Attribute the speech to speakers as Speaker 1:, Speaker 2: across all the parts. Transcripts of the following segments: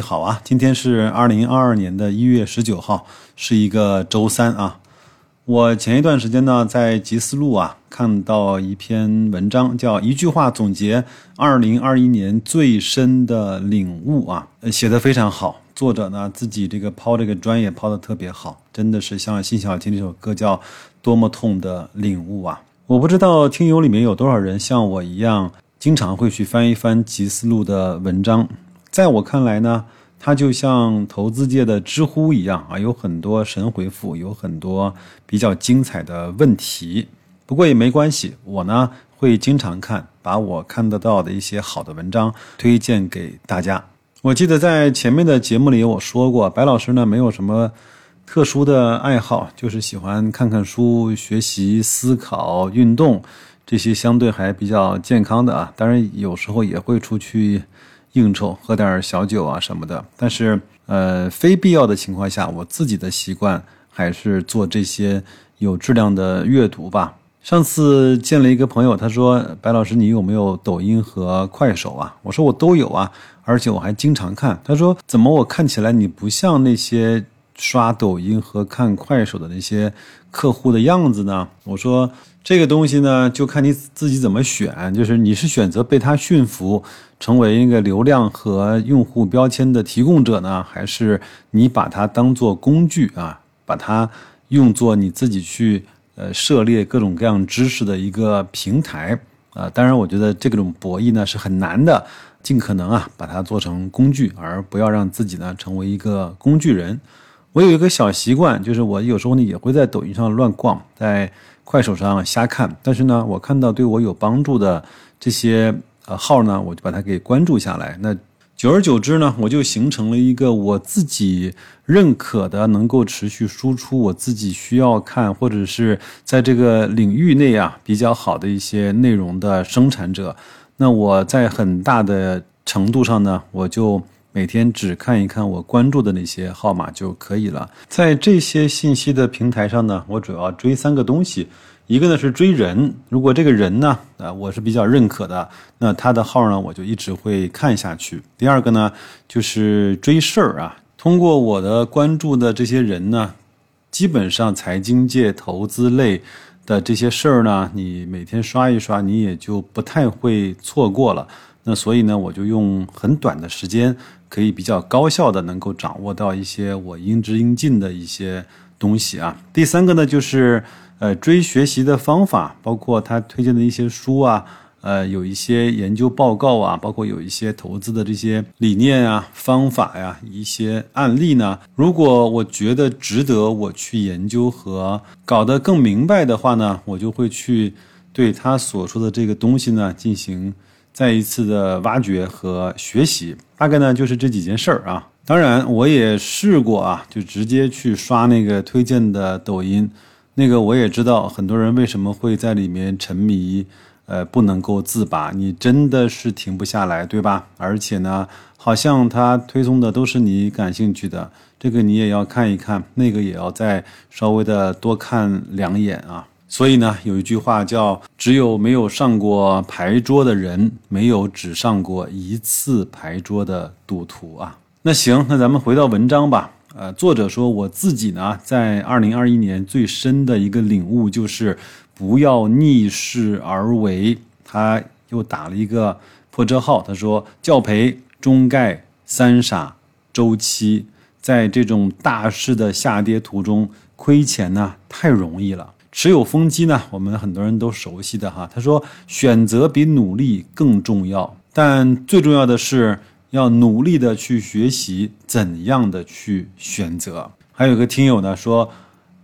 Speaker 1: 好啊，今天是二零二二年的一月十九号，是一个周三啊。我前一段时间呢，在集思路啊看到一篇文章，叫一句话总结二零二一年最深的领悟啊，写的非常好。作者呢自己这个抛这个专业抛的特别好，真的是像辛晓琪这首歌叫多么痛的领悟啊！我不知道听友里面有多少人像我一样，经常会去翻一翻集思路的文章。在我看来呢，它就像投资界的知乎一样啊，有很多神回复，有很多比较精彩的问题。不过也没关系，我呢会经常看，把我看得到的一些好的文章推荐给大家。我记得在前面的节目里我说过，白老师呢没有什么特殊的爱好，就是喜欢看看书、学习、思考、运动这些相对还比较健康的啊。当然有时候也会出去。应酬喝点小酒啊什么的，但是呃，非必要的情况下，我自己的习惯还是做这些有质量的阅读吧。上次见了一个朋友，他说：“白老师，你有没有抖音和快手啊？”我说：“我都有啊，而且我还经常看。”他说：“怎么我看起来你不像那些刷抖音和看快手的那些客户的样子呢？”我说。这个东西呢，就看你自己怎么选。就是你是选择被它驯服，成为一个流量和用户标签的提供者呢，还是你把它当做工具啊，把它用作你自己去呃涉猎各种各样知识的一个平台啊？当然，我觉得这种博弈呢是很难的，尽可能啊把它做成工具，而不要让自己呢成为一个工具人。我有一个小习惯，就是我有时候呢也会在抖音上乱逛，在。快手上瞎看，但是呢，我看到对我有帮助的这些呃号呢，我就把它给关注下来。那久而久之呢，我就形成了一个我自己认可的、能够持续输出我自己需要看或者是在这个领域内啊比较好的一些内容的生产者。那我在很大的程度上呢，我就。每天只看一看我关注的那些号码就可以了。在这些信息的平台上呢，我主要追三个东西，一个呢是追人，如果这个人呢，呃我是比较认可的，那他的号呢我就一直会看下去。第二个呢就是追事儿啊，通过我的关注的这些人呢，基本上财经界、投资类的这些事儿呢，你每天刷一刷，你也就不太会错过了。那所以呢，我就用很短的时间。可以比较高效的能够掌握到一些我应知应尽的一些东西啊。第三个呢，就是呃追学习的方法，包括他推荐的一些书啊，呃有一些研究报告啊，包括有一些投资的这些理念啊、方法呀、一些案例呢。如果我觉得值得我去研究和搞得更明白的话呢，我就会去对他所说的这个东西呢进行。再一次的挖掘和学习，大概呢就是这几件事儿啊。当然，我也试过啊，就直接去刷那个推荐的抖音，那个我也知道很多人为什么会在里面沉迷，呃，不能够自拔。你真的是停不下来，对吧？而且呢，好像他推送的都是你感兴趣的，这个你也要看一看，那个也要再稍微的多看两眼啊。所以呢，有一句话叫“只有没有上过牌桌的人，没有只上过一次牌桌的赌徒啊。”那行，那咱们回到文章吧。呃，作者说，我自己呢，在二零二一年最深的一个领悟就是不要逆势而为。他又打了一个破折号，他说：“教培、中概、三傻、周期，在这种大势的下跌途中亏钱呢，太容易了。”持有风机呢，我们很多人都熟悉的哈。他说，选择比努力更重要，但最重要的是要努力的去学习怎样的去选择。还有个听友呢说，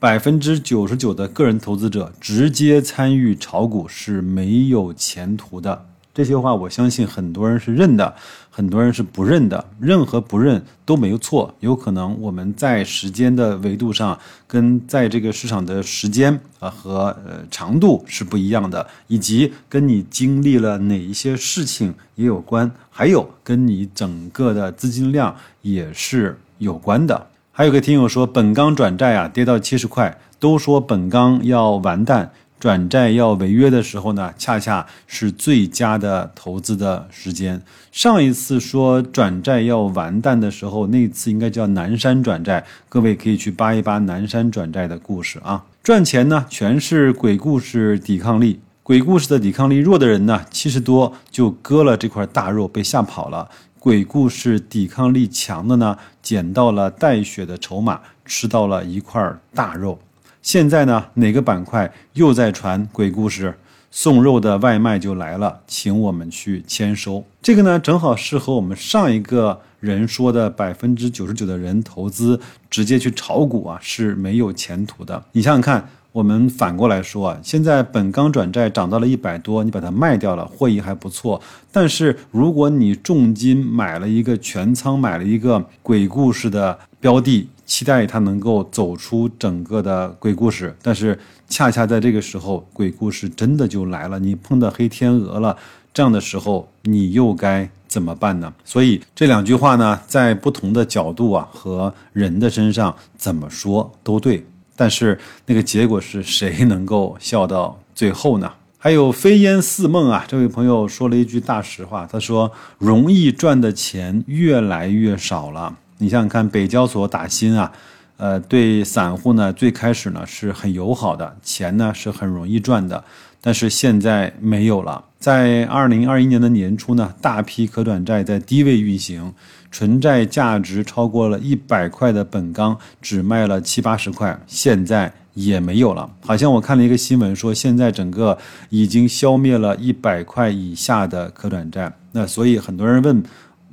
Speaker 1: 百分之九十九的个人投资者直接参与炒股是没有前途的。这些话我相信很多人是认的，很多人是不认的。认和不认都没有错，有可能我们在时间的维度上，跟在这个市场的时间啊和呃长度是不一样的，以及跟你经历了哪一些事情也有关，还有跟你整个的资金量也是有关的。还有个听友说，本钢转债啊跌到七十块，都说本钢要完蛋。转债要违约的时候呢，恰恰是最佳的投资的时间。上一次说转债要完蛋的时候，那次应该叫南山转债，各位可以去扒一扒南山转债的故事啊。赚钱呢，全是鬼故事抵抗力，鬼故事的抵抗力弱的人呢，七十多就割了这块大肉，被吓跑了。鬼故事抵抗力强的呢，捡到了带血的筹码，吃到了一块大肉。现在呢，哪个板块又在传鬼故事？送肉的外卖就来了，请我们去签收。这个呢，正好适合我们上一个人说的百分之九十九的人投资直接去炒股啊，是没有前途的。你想想看。我们反过来说啊，现在本钢转债涨到了一百多，你把它卖掉了，获益还不错。但是如果你重金买了一个全仓，买了一个鬼故事的标的，期待他能够走出整个的鬼故事，但是恰恰在这个时候，鬼故事真的就来了，你碰到黑天鹅了，这样的时候你又该怎么办呢？所以这两句话呢，在不同的角度啊和人的身上怎么说都对。但是那个结果是谁能够笑到最后呢？还有飞烟似梦啊！这位朋友说了一句大实话，他说：“容易赚的钱越来越少了。”你想想看，北交所打新啊，呃，对散户呢最开始呢是很友好的，钱呢是很容易赚的，但是现在没有了。在二零二一年的年初呢，大批可转债在低位运行。纯债价值超过了一百块的本钢只卖了七八十块，现在也没有了。好像我看了一个新闻说，现在整个已经消灭了一百块以下的可转债。那所以很多人问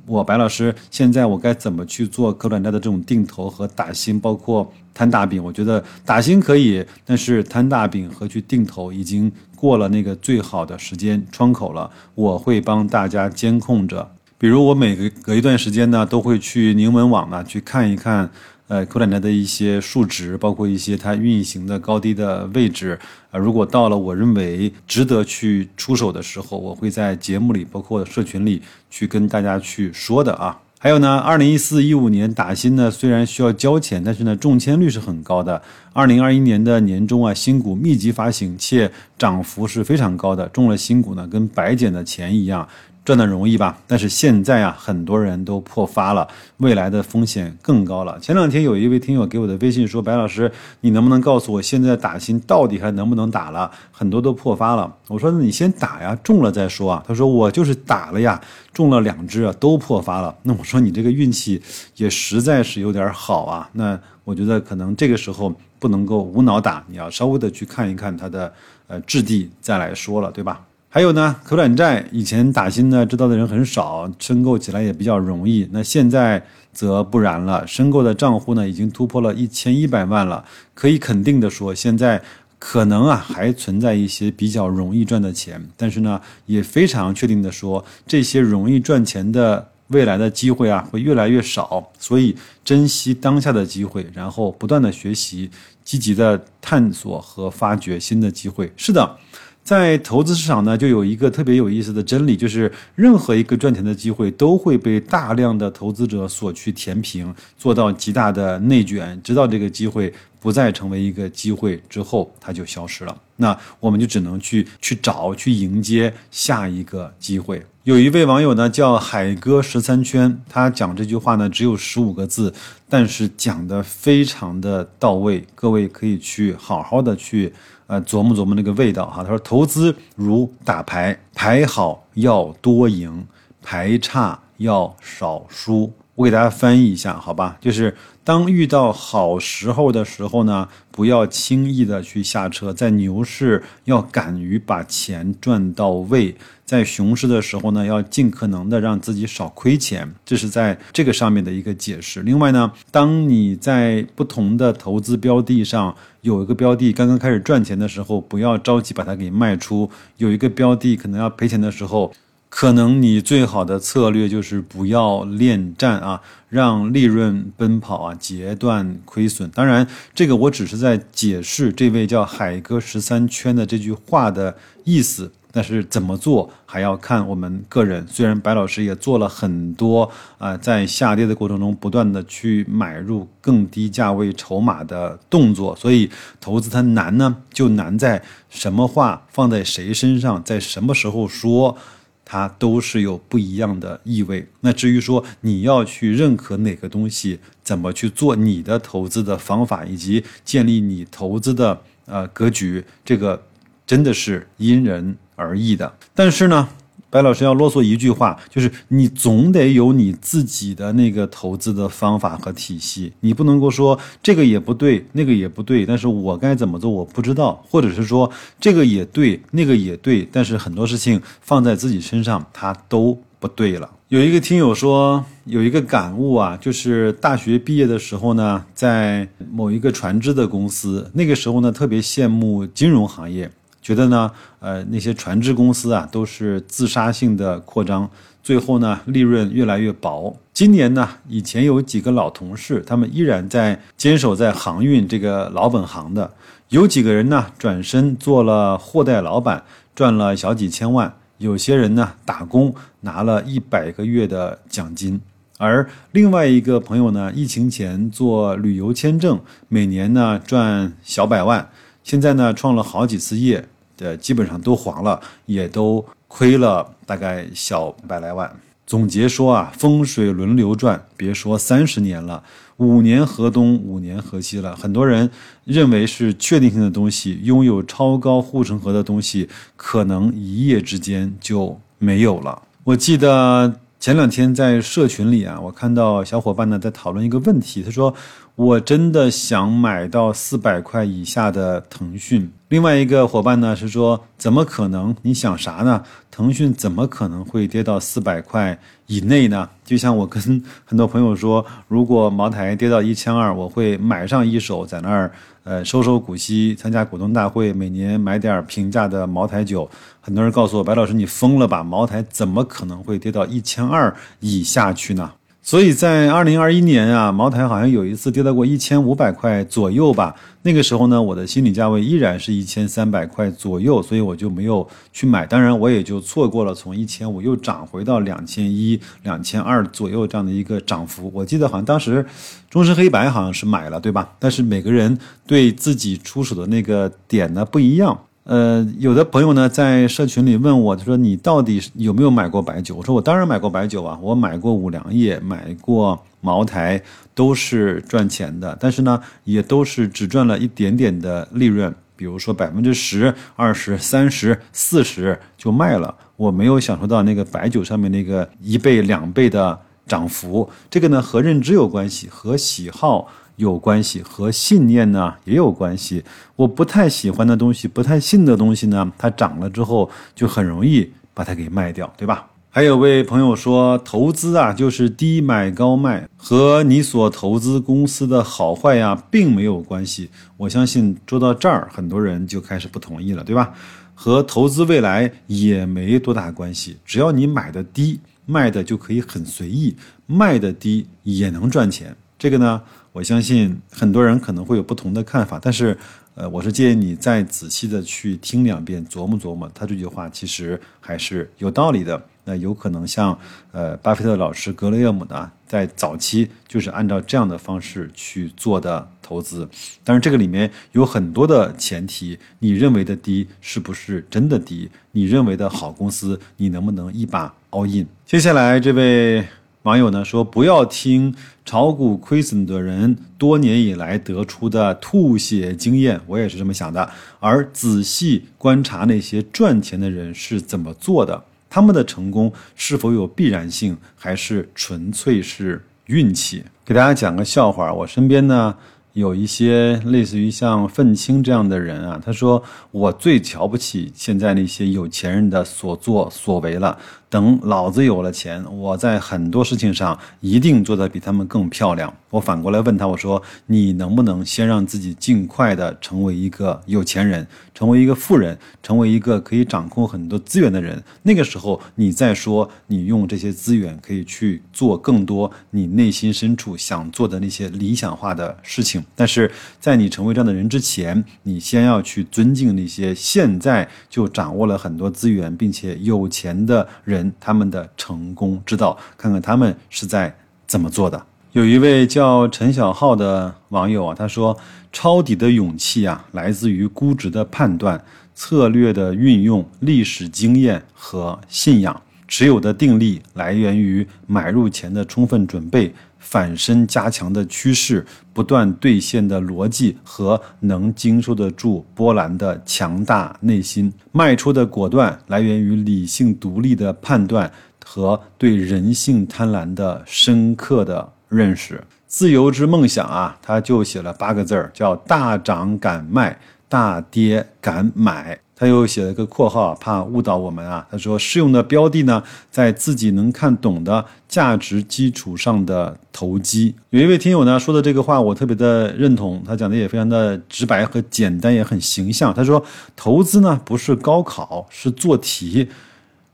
Speaker 1: 我白老师，现在我该怎么去做可转债的这种定投和打新，包括摊大饼？我觉得打新可以，但是摊大饼和去定投已经过了那个最好的时间窗口了。我会帮大家监控着。比如我每隔隔一段时间呢，都会去宁门网呢去看一看，呃，扣篮的一些数值，包括一些它运行的高低的位置。啊，如果到了我认为值得去出手的时候，我会在节目里，包括社群里去跟大家去说的啊。还有呢，二零一四一五年打新呢，虽然需要交钱，但是呢，中签率是很高的。二零二一年的年中啊，新股密集发行，且涨幅是非常高的，中了新股呢，跟白捡的钱一样。赚的容易吧，但是现在啊，很多人都破发了，未来的风险更高了。前两天有一位听友给我的微信说：“白老师，你能不能告诉我，现在打新到底还能不能打了？很多都破发了。”我说：“那你先打呀，中了再说啊。”他说：“我就是打了呀，中了两只啊，都破发了。”那我说：“你这个运气也实在是有点好啊。”那我觉得可能这个时候不能够无脑打，你要稍微的去看一看它的呃质地再来说了，对吧？还有呢，可转债以前打新呢，知道的人很少，申购起来也比较容易。那现在则不然了，申购的账户呢已经突破了一千一百万了。可以肯定的说，现在可能啊还存在一些比较容易赚的钱，但是呢，也非常确定的说，这些容易赚钱的未来的机会啊会越来越少。所以珍惜当下的机会，然后不断的学习，积极的探索和发掘新的机会。是的。在投资市场呢，就有一个特别有意思的真理，就是任何一个赚钱的机会都会被大量的投资者所去填平，做到极大的内卷，直到这个机会不再成为一个机会之后，它就消失了。那我们就只能去去找，去迎接下一个机会。有一位网友呢叫海哥十三圈，他讲这句话呢只有十五个字，但是讲的非常的到位，各位可以去好好的去。呃，琢磨琢磨那个味道哈。他说，投资如打牌，牌好要多赢，牌差要少输。我给大家翻译一下，好吧？就是当遇到好时候的时候呢，不要轻易的去下车，在牛市要敢于把钱赚到位。在熊市的时候呢，要尽可能的让自己少亏钱，这是在这个上面的一个解释。另外呢，当你在不同的投资标的上有一个标的刚刚开始赚钱的时候，不要着急把它给卖出；有一个标的可能要赔钱的时候。可能你最好的策略就是不要恋战啊，让利润奔跑啊，截断亏损。当然，这个我只是在解释这位叫海哥十三圈的这句话的意思。但是怎么做还要看我们个人。虽然白老师也做了很多啊，在下跌的过程中不断的去买入更低价位筹码的动作，所以投资它难呢，就难在什么话放在谁身上，在什么时候说，它都是有不一样的意味。那至于说你要去认可哪个东西，怎么去做你的投资的方法，以及建立你投资的呃格局，这个真的是因人。而异的，但是呢，白老师要啰嗦一句话，就是你总得有你自己的那个投资的方法和体系，你不能够说这个也不对，那个也不对，但是我该怎么做我不知道，或者是说这个也对，那个也对，但是很多事情放在自己身上它都不对了。有一个听友说有一个感悟啊，就是大学毕业的时候呢，在某一个船只的公司，那个时候呢特别羡慕金融行业。觉得呢，呃，那些船只公司啊，都是自杀性的扩张，最后呢，利润越来越薄。今年呢，以前有几个老同事，他们依然在坚守在航运这个老本行的，有几个人呢，转身做了货代老板，赚了小几千万；有些人呢，打工拿了一百个月的奖金，而另外一个朋友呢，疫情前做旅游签证，每年呢赚小百万，现在呢创了好几次业。的基本上都黄了，也都亏了大概小百来万。总结说啊，风水轮流转，别说三十年了，五年河东，五年河西了。很多人认为是确定性的东西，拥有超高护城河的东西，可能一夜之间就没有了。我记得前两天在社群里啊，我看到小伙伴呢在讨论一个问题，他说。我真的想买到四百块以下的腾讯。另外一个伙伴呢是说，怎么可能？你想啥呢？腾讯怎么可能会跌到四百块以内呢？就像我跟很多朋友说，如果茅台跌到一千二，我会买上一手，在那儿呃收收股息，参加股东大会，每年买点平价的茅台酒。很多人告诉我，白老师你疯了吧？茅台怎么可能会跌到一千二以下去呢？所以在二零二一年啊，茅台好像有一次跌到过一千五百块左右吧。那个时候呢，我的心理价位依然是一千三百块左右，所以我就没有去买。当然，我也就错过了从一千五又涨回到两千一、两千二左右这样的一个涨幅。我记得好像当时中石黑白好像是买了，对吧？但是每个人对自己出手的那个点呢不一样。呃，有的朋友呢在社群里问我，他说你到底有没有买过白酒？我说我当然买过白酒啊，我买过五粮液，买过茅台，都是赚钱的，但是呢，也都是只赚了一点点的利润，比如说百分之十、二十、三十、四十就卖了，我没有享受到那个白酒上面那个一倍、两倍的涨幅。这个呢和认知有关系，和喜好。有关系和信念呢也有关系。我不太喜欢的东西，不太信的东西呢，它涨了之后就很容易把它给卖掉，对吧？还有位朋友说，投资啊就是低买高卖，和你所投资公司的好坏呀并没有关系。我相信说到这儿，很多人就开始不同意了，对吧？和投资未来也没多大关系，只要你买的低，卖的就可以很随意，卖的低也能赚钱。这个呢？我相信很多人可能会有不同的看法，但是，呃，我是建议你再仔细的去听两遍，琢磨琢磨，他这句话其实还是有道理的。那有可能像，呃，巴菲特老师格雷厄姆呢，在早期就是按照这样的方式去做的投资。但是这个里面有很多的前提，你认为的低是不是真的低？你认为的好公司，你能不能一把 all in？接下来这位。网友呢说：“不要听炒股亏损的人多年以来得出的吐血经验，我也是这么想的。而仔细观察那些赚钱的人是怎么做的，他们的成功是否有必然性，还是纯粹是运气？”给大家讲个笑话，我身边呢。有一些类似于像愤青这样的人啊，他说：“我最瞧不起现在那些有钱人的所作所为了。等老子有了钱，我在很多事情上一定做得比他们更漂亮。我反过来问他，我说你能不能先让自己尽快的成为一个有钱人，成为一个富人，成为一个可以掌控很多资源的人？那个时候你再说你用这些资源可以去做更多你内心深处想做的那些理想化的事情。但是在你成为这样的人之前，你先要去尊敬那些现在就掌握了很多资源并且有钱的人。他们的成功之道，看看他们是在怎么做的。有一位叫陈小浩的网友啊，他说：“抄底的勇气啊，来自于估值的判断、策略的运用、历史经验和信仰；持有的定力来源于买入前的充分准备。”反身加强的趋势，不断兑现的逻辑和能经受得住波澜的强大内心，迈出的果断来源于理性独立的判断和对人性贪婪的深刻的认识。自由之梦想啊，他就写了八个字儿，叫大涨敢卖，大跌敢买。他又写了个括号，怕误导我们啊。他说，适用的标的呢，在自己能看懂的价值基础上的投机。有一位听友呢说的这个话，我特别的认同。他讲的也非常的直白和简单，也很形象。他说，投资呢不是高考，是做题，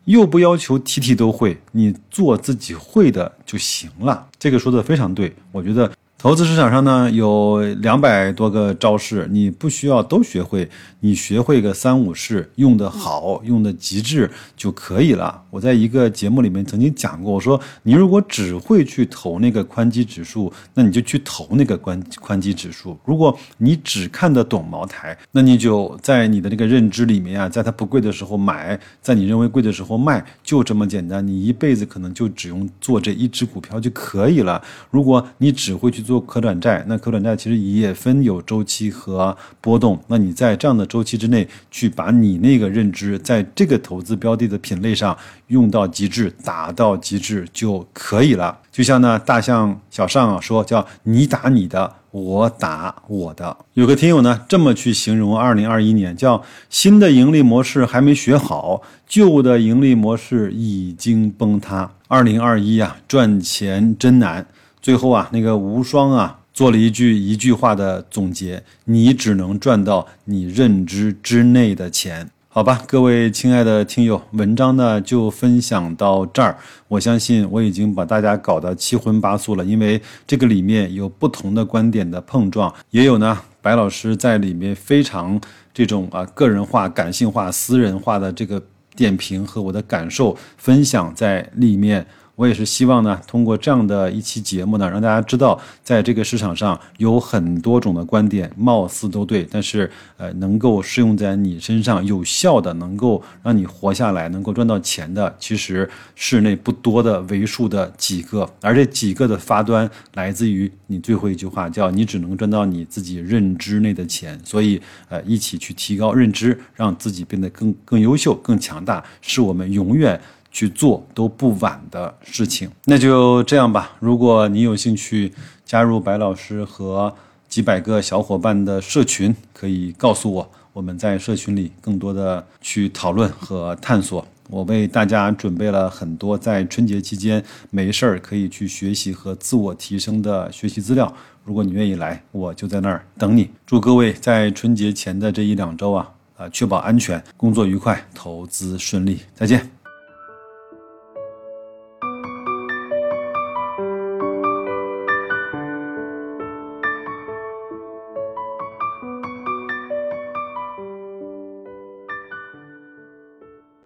Speaker 1: 又不要求题题都会，你做自己会的就行了。这个说的非常对，我觉得。投资市场上呢，有两百多个招式，你不需要都学会，你学会个三五式，用的好，用的极致就可以了。我在一个节目里面曾经讲过，我说你如果只会去投那个宽基指数，那你就去投那个宽宽基指数；如果你只看得懂茅台，那你就在你的那个认知里面啊，在它不贵的时候买，在你认为贵的时候卖，就这么简单。你一辈子可能就只用做这一只股票就可以了。如果你只会去。做做可转债，那可转债其实也分有周期和波动。那你在这样的周期之内，去把你那个认知在这个投资标的的品类上用到极致，打到极致就可以了。就像呢，大象小尚啊说，叫你打你的，我打我的。有个听友呢这么去形容二零二一年，叫新的盈利模式还没学好，旧的盈利模式已经崩塌。二零二一啊，赚钱真难。最后啊，那个无双啊，做了一句一句话的总结：你只能赚到你认知之内的钱，好吧？各位亲爱的听友，文章呢就分享到这儿。我相信我已经把大家搞得七荤八素了，因为这个里面有不同的观点的碰撞，也有呢白老师在里面非常这种啊个人化、感性化、私人化的这个点评和我的感受分享在里面。我也是希望呢，通过这样的一期节目呢，让大家知道，在这个市场上有很多种的观点，貌似都对，但是呃，能够适用在你身上有效的，能够让你活下来，能够赚到钱的，其实是那不多的为数的几个，而这几个的发端来自于你最后一句话，叫你只能赚到你自己认知内的钱。所以呃，一起去提高认知，让自己变得更更优秀、更强大，是我们永远。去做都不晚的事情，那就这样吧。如果你有兴趣加入白老师和几百个小伙伴的社群，可以告诉我，我们在社群里更多的去讨论和探索。我为大家准备了很多在春节期间没事儿可以去学习和自我提升的学习资料。如果你愿意来，我就在那儿等你。祝各位在春节前的这一两周啊，啊，确保安全，工作愉快，投资顺利。再见。